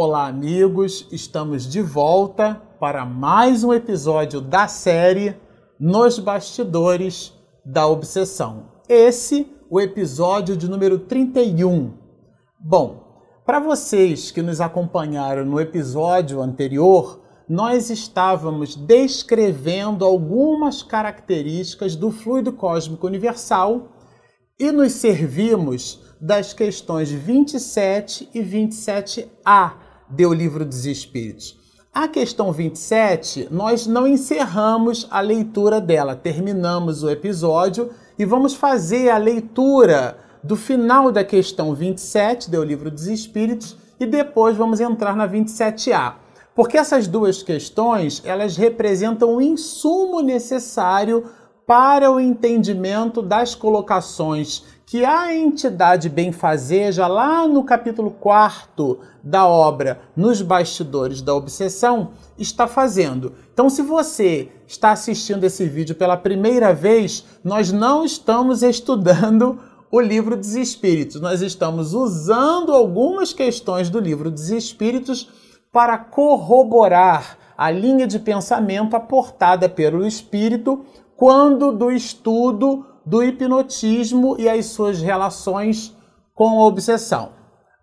Olá, amigos! Estamos de volta para mais um episódio da série Nos Bastidores da Obsessão. Esse, o episódio de número 31. Bom, para vocês que nos acompanharam no episódio anterior, nós estávamos descrevendo algumas características do fluido cósmico universal e nos servimos das questões 27 e 27A do Livro dos Espíritos. A questão 27, nós não encerramos a leitura dela, terminamos o episódio e vamos fazer a leitura do final da questão 27 do Livro dos Espíritos e depois vamos entrar na 27A. Porque essas duas questões, elas representam o insumo necessário para o entendimento das colocações que a entidade benfazeja, lá no capítulo 4 da obra Nos Bastidores da Obsessão, está fazendo. Então, se você está assistindo esse vídeo pela primeira vez, nós não estamos estudando o livro dos Espíritos, nós estamos usando algumas questões do livro dos Espíritos para corroborar a linha de pensamento aportada pelo Espírito quando do estudo do hipnotismo e as suas relações com a obsessão.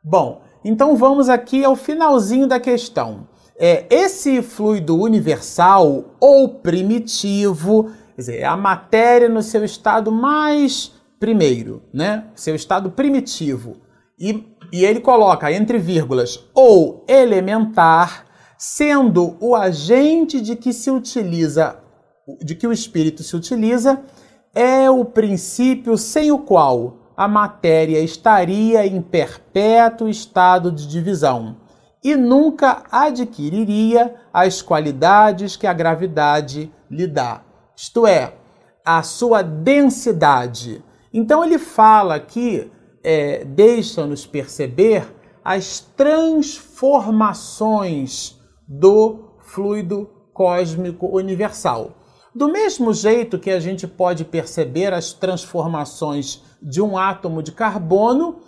Bom, então vamos aqui ao finalzinho da questão. É, esse fluido universal ou primitivo, quer dizer, a matéria no seu estado mais primeiro, né? Seu estado primitivo. E, e ele coloca entre vírgulas ou elementar, sendo o agente de que se utiliza, de que o espírito se utiliza é o princípio sem o qual a matéria estaria em perpétuo estado de divisão e nunca adquiriria as qualidades que a gravidade lhe dá, isto é, a sua densidade. Então ele fala que é, deixa-nos perceber as transformações do fluido cósmico universal. Do mesmo jeito que a gente pode perceber as transformações de um átomo de carbono,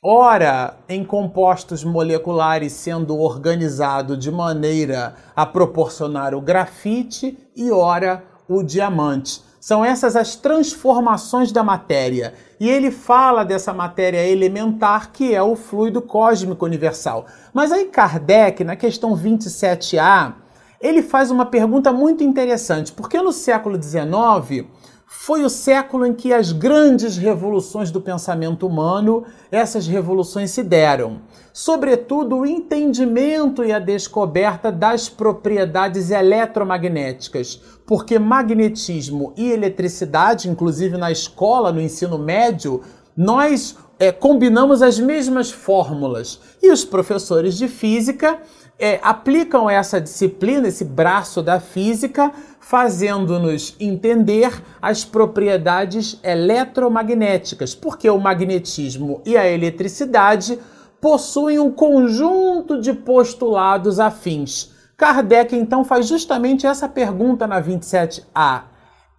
ora em compostos moleculares sendo organizado de maneira a proporcionar o grafite e ora o diamante. São essas as transformações da matéria. E ele fala dessa matéria elementar que é o fluido cósmico universal. Mas aí Kardec, na questão 27A, ele faz uma pergunta muito interessante, porque no século XIX foi o século em que as grandes revoluções do pensamento humano, essas revoluções se deram. Sobretudo o entendimento e a descoberta das propriedades eletromagnéticas, porque magnetismo e eletricidade, inclusive na escola, no ensino médio, nós é, combinamos as mesmas fórmulas. E os professores de física é, aplicam essa disciplina, esse braço da física, fazendo-nos entender as propriedades eletromagnéticas, porque o magnetismo e a eletricidade possuem um conjunto de postulados afins. Kardec então faz justamente essa pergunta na 27A.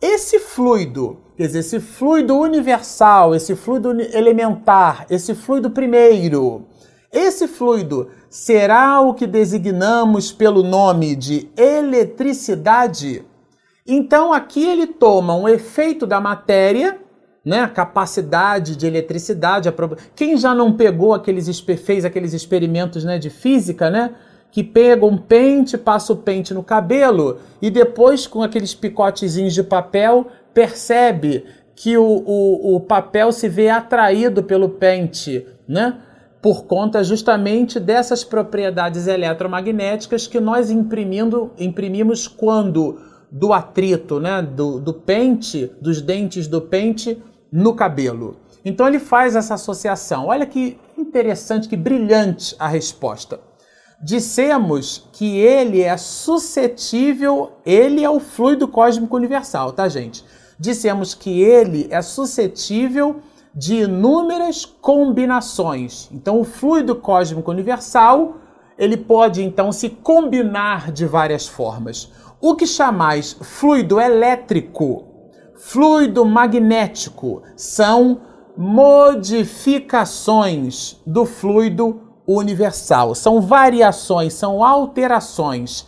Esse fluido, quer dizer, esse fluido universal, esse fluido elementar, esse fluido primeiro, esse fluido será o que designamos pelo nome de eletricidade? Então aqui ele toma um efeito da matéria, né, a capacidade de eletricidade. Prob... Quem já não pegou aqueles fez aqueles experimentos, né, de física, né, que pega um pente, passa o pente no cabelo e depois com aqueles picotezinhos de papel percebe que o, o, o papel se vê atraído pelo pente, né? Por conta justamente dessas propriedades eletromagnéticas que nós imprimindo, imprimimos quando do atrito, né, do, do pente, dos dentes do pente no cabelo. Então ele faz essa associação. Olha que interessante, que brilhante a resposta. Dissemos que ele é suscetível, ele é o fluido cósmico universal, tá, gente? Dissemos que ele é suscetível de inúmeras combinações. Então, o fluido cósmico universal ele pode então se combinar de várias formas. O que chamais fluido elétrico, fluido magnético, são modificações do fluido universal. São variações, são alterações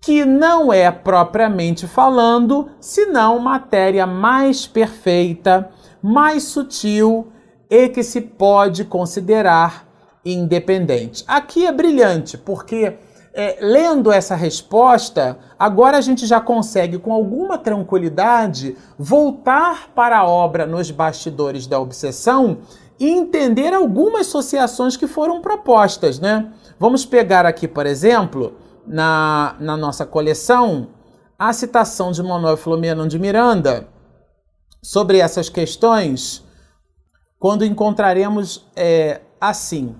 que não é propriamente falando, senão matéria mais perfeita, mais sutil e que se pode considerar independente. Aqui é brilhante, porque é, lendo essa resposta, agora a gente já consegue, com alguma tranquilidade, voltar para a obra nos bastidores da obsessão e entender algumas associações que foram propostas, né? Vamos pegar aqui, por exemplo, na, na nossa coleção, a citação de Manuel Filomeno de Miranda sobre essas questões, quando encontraremos é, assim: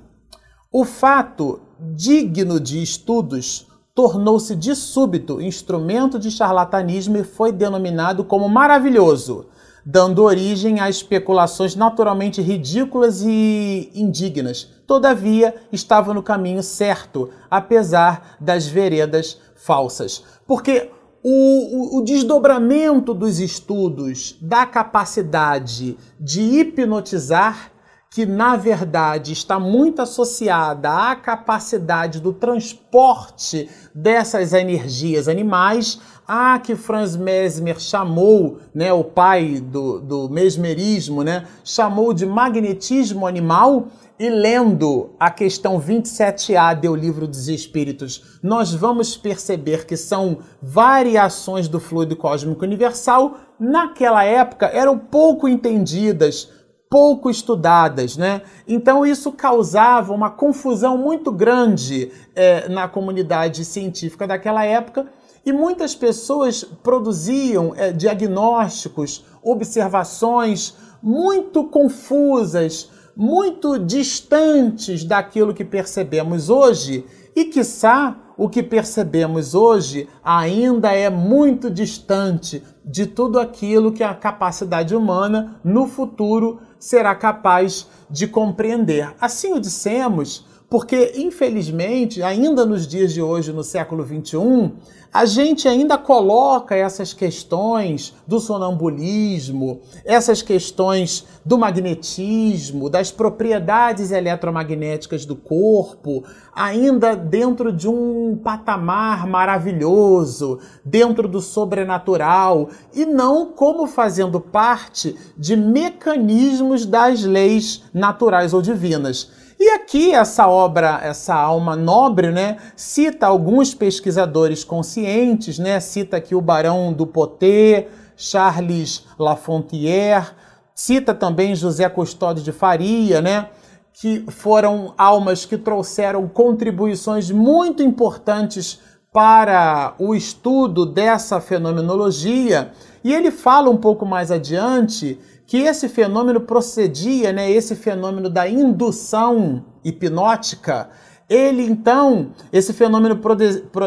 o fato digno de estudos tornou-se de súbito instrumento de charlatanismo e foi denominado como maravilhoso, dando origem a especulações naturalmente ridículas e indignas. Todavia, estava no caminho certo, apesar das veredas falsas. Porque o, o, desdobramento dos estudos da capacidade de hipnotizar que na verdade está muito associada à capacidade do transporte dessas energias animais, a que Franz Mesmer chamou, né, o pai do, do mesmerismo, né, chamou de magnetismo animal, e lendo a questão 27A do Livro dos Espíritos, nós vamos perceber que são variações do fluido cósmico universal, naquela época eram pouco entendidas, pouco estudadas, né? Então isso causava uma confusão muito grande é, na comunidade científica daquela época e muitas pessoas produziam é, diagnósticos, observações muito confusas, muito distantes daquilo que percebemos hoje e, quiçá, o que percebemos hoje ainda é muito distante de tudo aquilo que a capacidade humana no futuro será capaz de compreender. Assim o dissemos, porque infelizmente, ainda nos dias de hoje, no século 21, a gente ainda coloca essas questões do sonambulismo, essas questões do magnetismo, das propriedades eletromagnéticas do corpo, ainda dentro de um patamar maravilhoso, dentro do sobrenatural, e não como fazendo parte de mecanismos das leis naturais ou divinas. E aqui essa obra, essa alma nobre, né, cita alguns pesquisadores conscientes, né, cita aqui o Barão do Poté, Charles Lafontière, cita também José Custódio de Faria, né, que foram almas que trouxeram contribuições muito importantes para o estudo dessa fenomenologia. E ele fala um pouco mais adiante que esse fenômeno procedia, né, esse fenômeno da indução hipnótica, ele então, esse fenômeno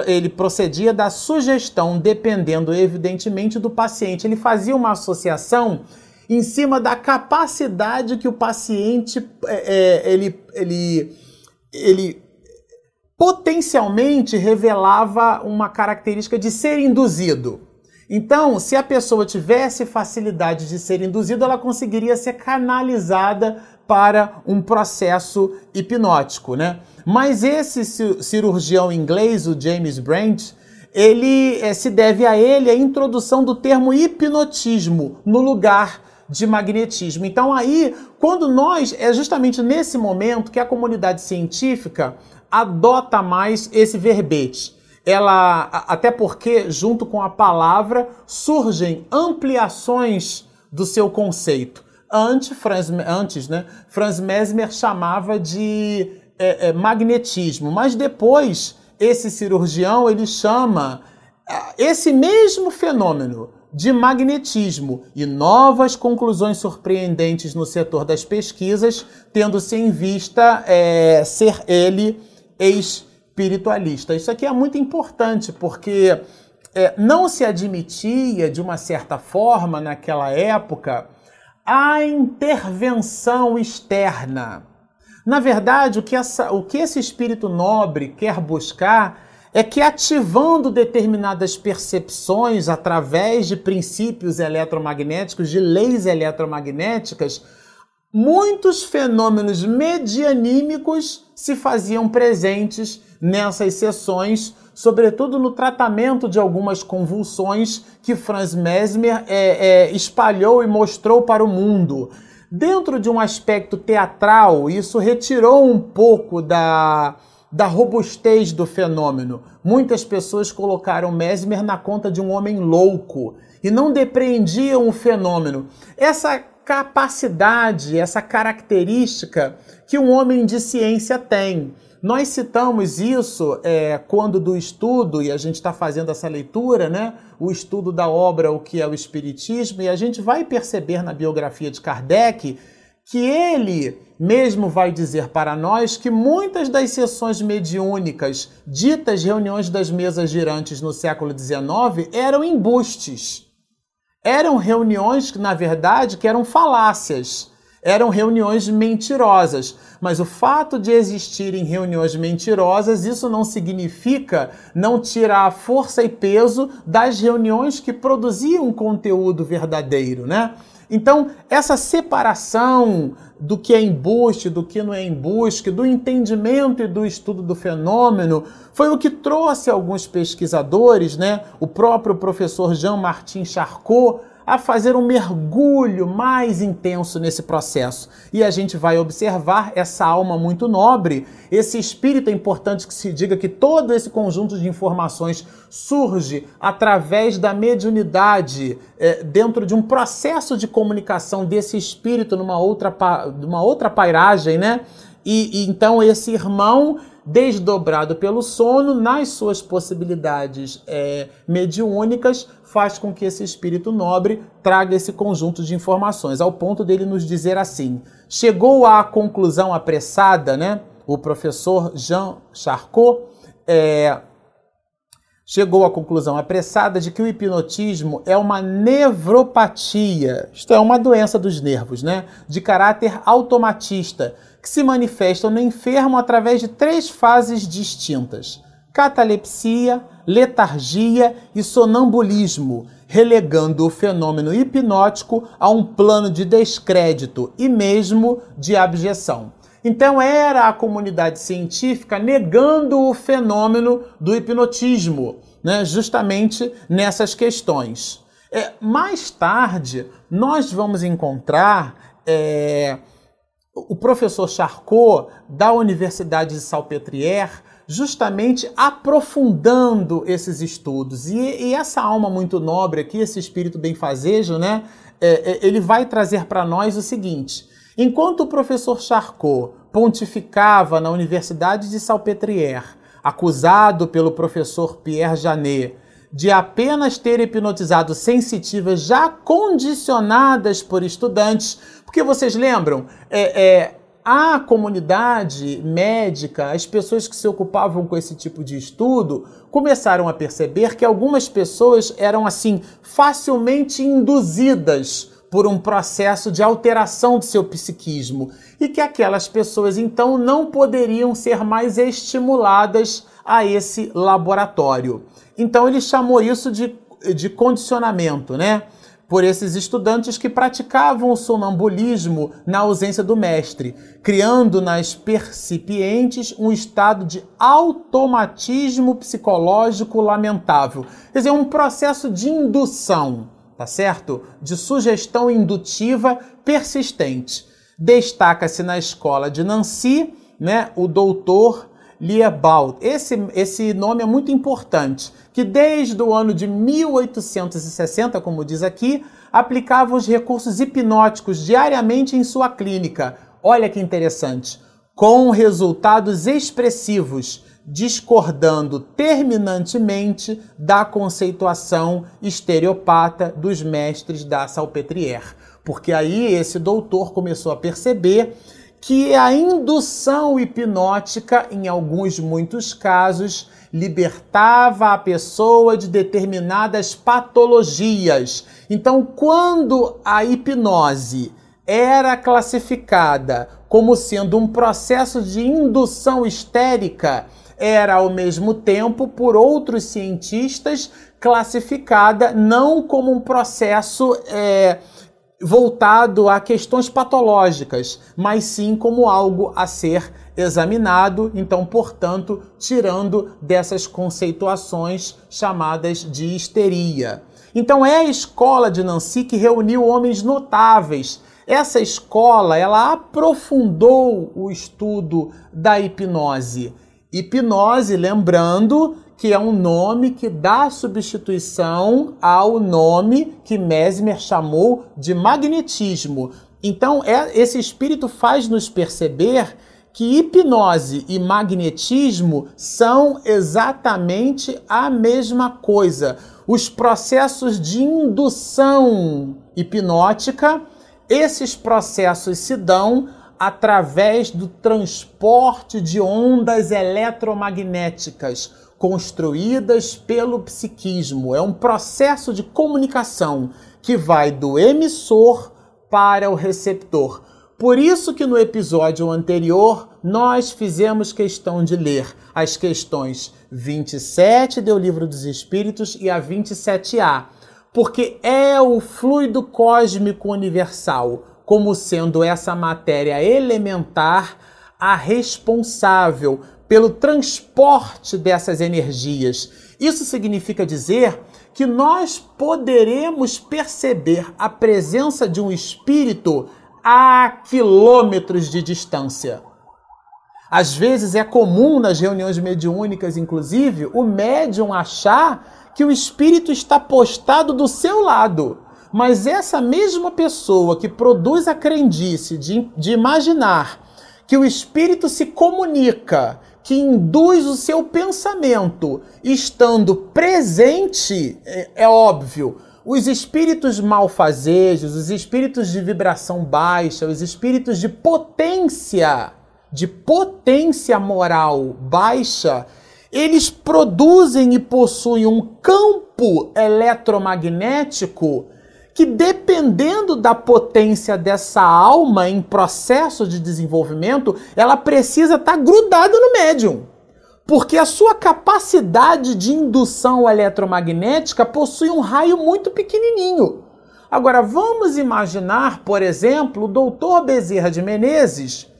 ele procedia da sugestão, dependendo evidentemente do paciente. Ele fazia uma associação em cima da capacidade que o paciente é, é ele, ele, ele potencialmente revelava uma característica de ser induzido. Então, se a pessoa tivesse facilidade de ser induzida, ela conseguiria ser canalizada para um processo hipnótico, né? Mas esse cirurgião inglês, o James Brandt, ele é, se deve a ele a introdução do termo hipnotismo no lugar de magnetismo. Então aí, quando nós é justamente nesse momento que a comunidade científica adota mais esse verbete ela até porque junto com a palavra surgem ampliações do seu conceito. Antes, Franz, antes né, Franz Mesmer chamava de é, é, magnetismo, mas depois esse cirurgião ele chama esse mesmo fenômeno de magnetismo e novas conclusões surpreendentes no setor das pesquisas, tendo-se em vista é, ser ele ex espiritualista. Isso aqui é muito importante porque é, não se admitia, de uma certa forma, naquela época, a intervenção externa. Na verdade, o que, essa, o que esse espírito nobre quer buscar é que, ativando determinadas percepções através de princípios eletromagnéticos, de leis eletromagnéticas, muitos fenômenos medianímicos se faziam presentes nessas sessões, sobretudo no tratamento de algumas convulsões que Franz Mesmer é, é, espalhou e mostrou para o mundo. Dentro de um aspecto teatral, isso retirou um pouco da, da robustez do fenômeno. Muitas pessoas colocaram Mesmer na conta de um homem louco e não depreendiam o fenômeno. Essa capacidade, essa característica que um homem de ciência tem. Nós citamos isso é, quando do estudo, e a gente está fazendo essa leitura, né? O estudo da obra O que é o Espiritismo, e a gente vai perceber na biografia de Kardec que ele mesmo vai dizer para nós que muitas das sessões mediúnicas, ditas reuniões das mesas girantes no século XIX, eram embustes. Eram reuniões, na verdade, que eram falácias. Eram reuniões mentirosas. Mas o fato de existirem reuniões mentirosas, isso não significa não tirar força e peso das reuniões que produziam conteúdo verdadeiro, né? Então, essa separação do que é embuste, do que não é embuste, do entendimento e do estudo do fenômeno, foi o que trouxe alguns pesquisadores, né? O próprio professor Jean-Martin Charcot a fazer um mergulho mais intenso nesse processo. E a gente vai observar essa alma muito nobre, esse espírito é importante que se diga que todo esse conjunto de informações surge através da mediunidade, é, dentro de um processo de comunicação desse espírito numa outra, numa outra pairagem, né? E, e então esse irmão desdobrado pelo sono, nas suas possibilidades é, mediúnicas, faz com que esse espírito nobre traga esse conjunto de informações, ao ponto dele nos dizer assim: chegou à conclusão apressada, né? O professor Jean Charcot é, chegou à conclusão apressada de que o hipnotismo é uma nevropatia, isto é, uma doença dos nervos, né? De caráter automatista, que se manifestam no enfermo através de três fases distintas catalepsia, letargia e sonambulismo, relegando o fenômeno hipnótico a um plano de descrédito e mesmo de abjeção. Então era a comunidade científica negando o fenômeno do hipnotismo, né, justamente nessas questões. É, mais tarde, nós vamos encontrar é, o professor Charcot, da Universidade de Salpêtrière, justamente aprofundando esses estudos. E, e, essa alma muito nobre aqui, esse espírito benfazejo, né, é, é, ele vai trazer para nós o seguinte: enquanto o professor Charcot pontificava na Universidade de Salpêtrière, acusado pelo professor Pierre Janet de apenas ter hipnotizado sensitivas já condicionadas por estudantes, porque vocês lembram, é, é a comunidade médica, as pessoas que se ocupavam com esse tipo de estudo, começaram a perceber que algumas pessoas eram assim facilmente induzidas por um processo de alteração do seu psiquismo. E que aquelas pessoas então não poderiam ser mais estimuladas a esse laboratório. Então ele chamou isso de, de condicionamento, né? por esses estudantes que praticavam o sonambulismo na ausência do mestre, criando nas percipientes um estado de automatismo psicológico lamentável. Quer dizer, um processo de indução, tá certo? De sugestão indutiva persistente. Destaca-se na escola de Nancy, né, o doutor Liebald. Esse, esse nome é muito importante, que desde o ano de 1860, como diz aqui, aplicava os recursos hipnóticos diariamente em sua clínica. Olha que interessante. Com resultados expressivos, discordando terminantemente da conceituação estereopata dos mestres da Salpêtrière. Porque aí esse doutor começou a perceber que a indução hipnótica, em alguns muitos casos, libertava a pessoa de determinadas patologias. Então, quando a hipnose era classificada como sendo um processo de indução histérica, era ao mesmo tempo, por outros cientistas, classificada não como um processo é, voltado a questões patológicas, mas sim como algo a ser examinado, então, portanto, tirando dessas conceituações chamadas de histeria. Então é a escola de Nancy que reuniu homens notáveis. Essa escola, ela aprofundou o estudo da hipnose. Hipnose, lembrando que é um nome que dá substituição ao nome que Mesmer chamou de magnetismo. Então, é, esse espírito faz nos perceber que hipnose e magnetismo são exatamente a mesma coisa. Os processos de indução hipnótica, esses processos se dão através do transporte de ondas eletromagnéticas construídas pelo psiquismo. É um processo de comunicação que vai do emissor para o receptor. Por isso que no episódio anterior nós fizemos questão de ler as questões 27 do Livro dos Espíritos e a 27A, porque é o fluido cósmico universal, como sendo essa matéria elementar a responsável pelo transporte dessas energias. Isso significa dizer que nós poderemos perceber a presença de um espírito a quilômetros de distância. Às vezes é comum nas reuniões mediúnicas, inclusive, o médium achar que o espírito está postado do seu lado. Mas essa mesma pessoa que produz a crendice de, de imaginar que o espírito se comunica, que induz o seu pensamento, estando presente, é, é óbvio, os espíritos malfazejos, os espíritos de vibração baixa, os espíritos de potência, de potência moral baixa, eles produzem e possuem um campo eletromagnético que, dependendo da potência dessa alma em processo de desenvolvimento, ela precisa estar tá grudada no médium porque a sua capacidade de indução eletromagnética possui um raio muito pequenininho. Agora, vamos imaginar, por exemplo, o doutor Bezerra de Menezes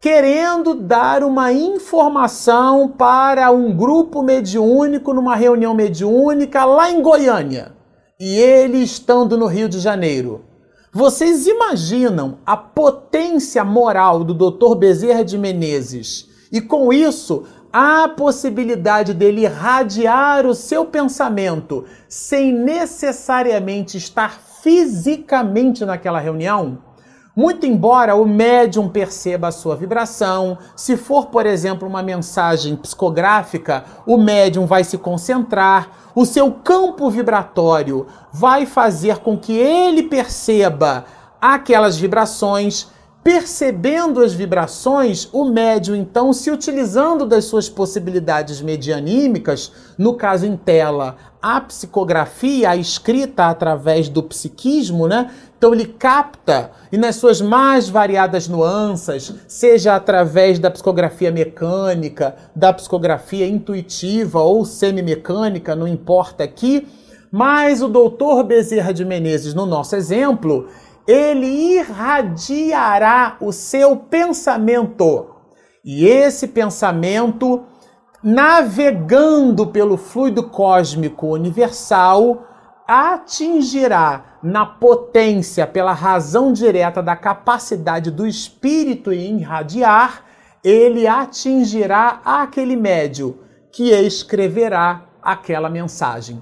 querendo dar uma informação para um grupo mediúnico numa reunião mediúnica lá em Goiânia e ele estando no Rio de Janeiro. Vocês imaginam a potência moral do Dr. Bezerra de Menezes e com isso há possibilidade dele irradiar o seu pensamento sem necessariamente estar fisicamente naquela reunião? Muito embora o médium perceba a sua vibração, se for, por exemplo, uma mensagem psicográfica, o médium vai se concentrar, o seu campo vibratório vai fazer com que ele perceba aquelas vibrações Percebendo as vibrações, o médium, então, se utilizando das suas possibilidades medianímicas, no caso em tela, a psicografia, a escrita através do psiquismo, né? Então ele capta e nas suas mais variadas nuances, seja através da psicografia mecânica, da psicografia intuitiva ou semimecânica, não importa aqui, mas o doutor Bezerra de Menezes, no nosso exemplo, ele irradiará o seu pensamento. E esse pensamento, navegando pelo fluido cósmico universal, atingirá na potência, pela razão direta da capacidade do espírito em irradiar, ele atingirá aquele médio que escreverá aquela mensagem.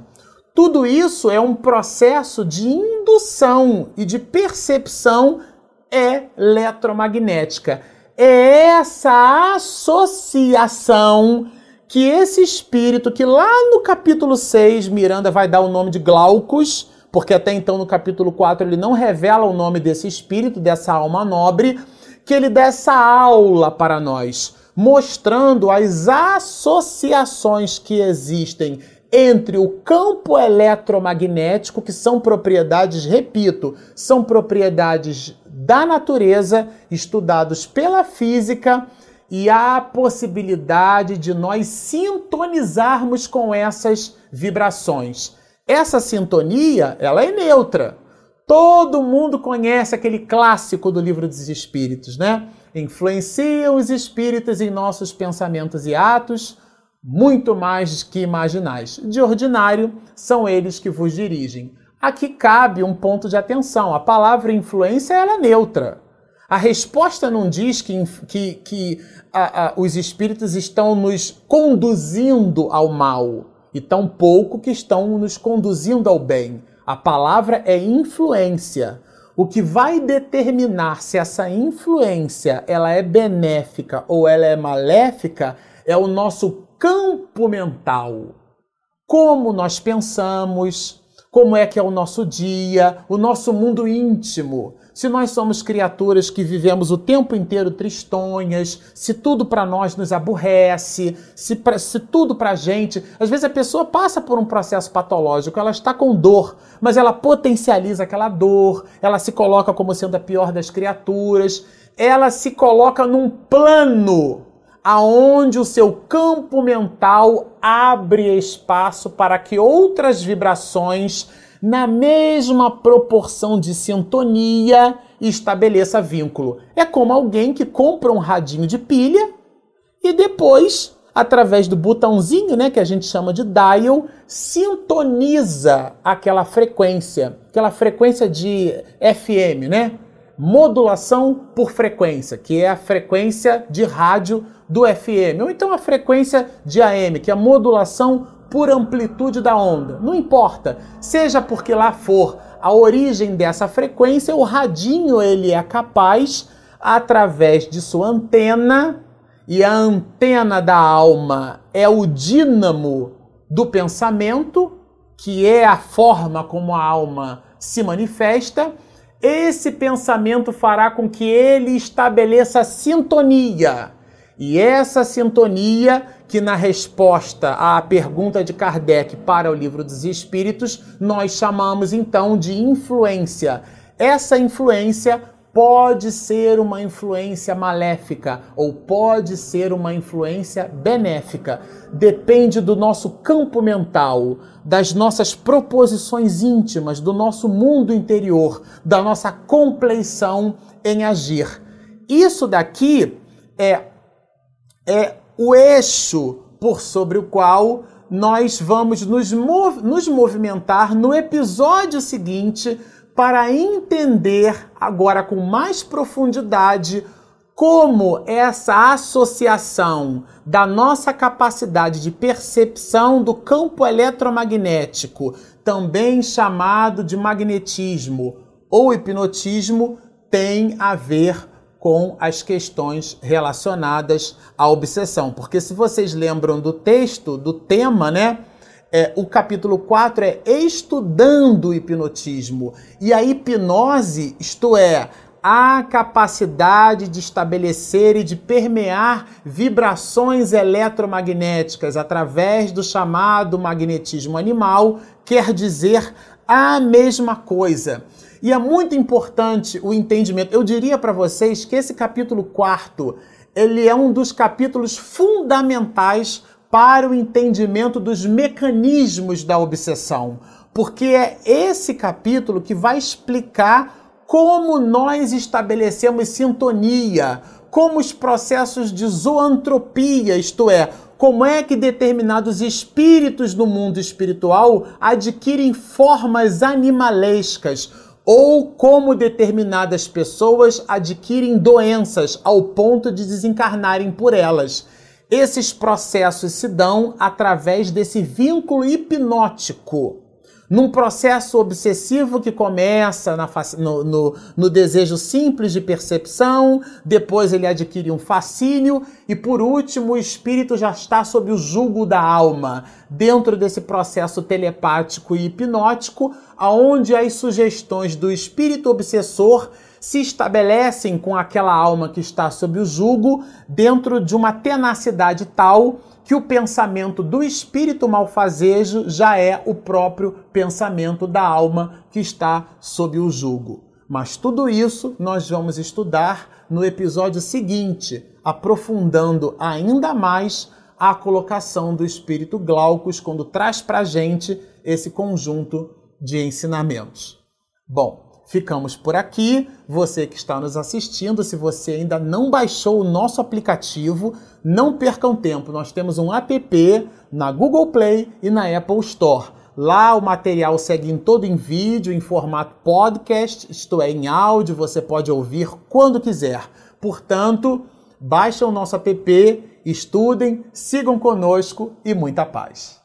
Tudo isso é um processo de indução e de percepção eletromagnética. É essa associação que esse espírito, que lá no capítulo 6, Miranda vai dar o nome de Glaucus, porque até então no capítulo 4 ele não revela o nome desse espírito, dessa alma nobre, que ele dá essa aula para nós, mostrando as associações que existem entre o campo eletromagnético, que são propriedades, repito, são propriedades da natureza, estudados pela física, e a possibilidade de nós sintonizarmos com essas vibrações. Essa sintonia, ela é neutra. Todo mundo conhece aquele clássico do livro dos espíritos, né? Influenciam os espíritos em nossos pensamentos e atos, muito mais que imaginais. De ordinário, são eles que vos dirigem. Aqui cabe um ponto de atenção. A palavra influência ela é neutra. A resposta não diz que, que, que a, a, os espíritos estão nos conduzindo ao mal, e tão pouco que estão nos conduzindo ao bem. A palavra é influência. O que vai determinar se essa influência ela é benéfica ou ela é maléfica é o nosso campo mental. Como nós pensamos, como é que é o nosso dia, o nosso mundo íntimo. Se nós somos criaturas que vivemos o tempo inteiro tristonhas, se tudo para nós nos aborrece, se, pra, se tudo para a gente. Às vezes a pessoa passa por um processo patológico, ela está com dor, mas ela potencializa aquela dor, ela se coloca como sendo a pior das criaturas, ela se coloca num plano aonde o seu campo mental abre espaço para que outras vibrações na mesma proporção de sintonia estabeleça vínculo. É como alguém que compra um radinho de pilha e depois, através do botãozinho, né, que a gente chama de dial, sintoniza aquela frequência, aquela frequência de FM, né? Modulação por frequência, que é a frequência de rádio do FM, ou então a frequência de AM, que é a modulação por amplitude da onda. Não importa, seja porque lá for a origem dessa frequência, o radinho ele é capaz através de sua antena e a antena da alma é o dínamo do pensamento, que é a forma como a alma se manifesta. Esse pensamento fará com que ele estabeleça sintonia. E essa sintonia que na resposta à pergunta de Kardec para o livro dos Espíritos, nós chamamos então de influência. Essa influência pode ser uma influência maléfica ou pode ser uma influência benéfica. Depende do nosso campo mental, das nossas proposições íntimas, do nosso mundo interior, da nossa compleição em agir. Isso daqui é, é o eixo por sobre o qual nós vamos nos, mov nos movimentar no episódio seguinte para entender agora com mais profundidade como essa associação da nossa capacidade de percepção do campo eletromagnético, também chamado de magnetismo ou hipnotismo, tem a ver com as questões relacionadas à obsessão. Porque se vocês lembram do texto, do tema, né? É, o capítulo 4 é estudando o hipnotismo. E a hipnose, isto é, a capacidade de estabelecer e de permear vibrações eletromagnéticas através do chamado magnetismo animal, quer dizer a mesma coisa. E é muito importante o entendimento. Eu diria para vocês que esse capítulo quarto, ele é um dos capítulos fundamentais para o entendimento dos mecanismos da obsessão, porque é esse capítulo que vai explicar como nós estabelecemos sintonia, como os processos de zoantropia, isto é, como é que determinados espíritos no mundo espiritual adquirem formas animalescas, ou como determinadas pessoas adquirem doenças ao ponto de desencarnarem por elas. Esses processos se dão através desse vínculo hipnótico num processo obsessivo que começa na, no, no, no, desejo simples de percepção, depois ele adquire um fascínio e, por último, o espírito já está sob o jugo da alma, dentro desse processo telepático e hipnótico, aonde as sugestões do espírito obsessor se estabelecem com aquela alma que está sob o jugo dentro de uma tenacidade tal que o pensamento do espírito malfazejo já é o próprio pensamento da alma que está sob o jugo. Mas tudo isso nós vamos estudar no episódio seguinte, aprofundando ainda mais a colocação do espírito Glaucus quando traz para gente esse conjunto de ensinamentos. Bom, Ficamos por aqui. Você que está nos assistindo, se você ainda não baixou o nosso aplicativo, não percam tempo. Nós temos um app na Google Play e na Apple Store. Lá o material segue em todo em vídeo, em formato podcast, isto é, em áudio, você pode ouvir quando quiser. Portanto, baixem o nosso app, estudem, sigam conosco e muita paz.